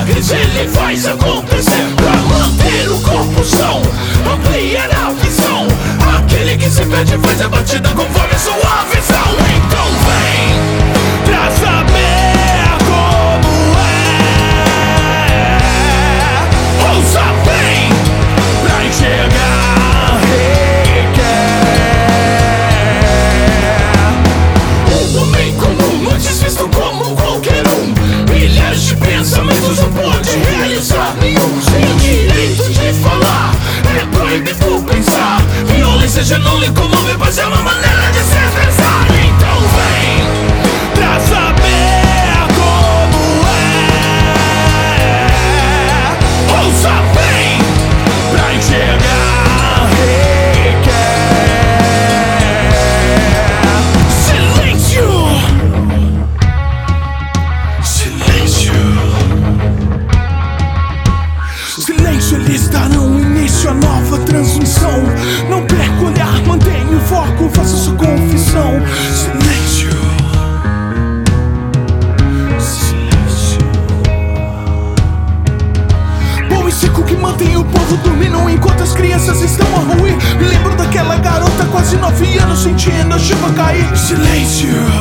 milagres ele faz acontecer Pra manter o corpo são, ampliar a visão. Aquele que se perde faz a batida conforme sua visão. Então vem! Pode realizar. Nenhum Sem direito de falar, é proibido pensar. Violência já não lhe comove, Silêncio, eles darão início à nova transmissão. Não perca o olhar, mantenha o foco, faça sua confissão. Silêncio. Silêncio. Bom e seco que mantém o povo dormindo enquanto as crianças estão a ruir. Me lembro daquela garota, quase nove anos, sentindo a chuva cair. Silêncio.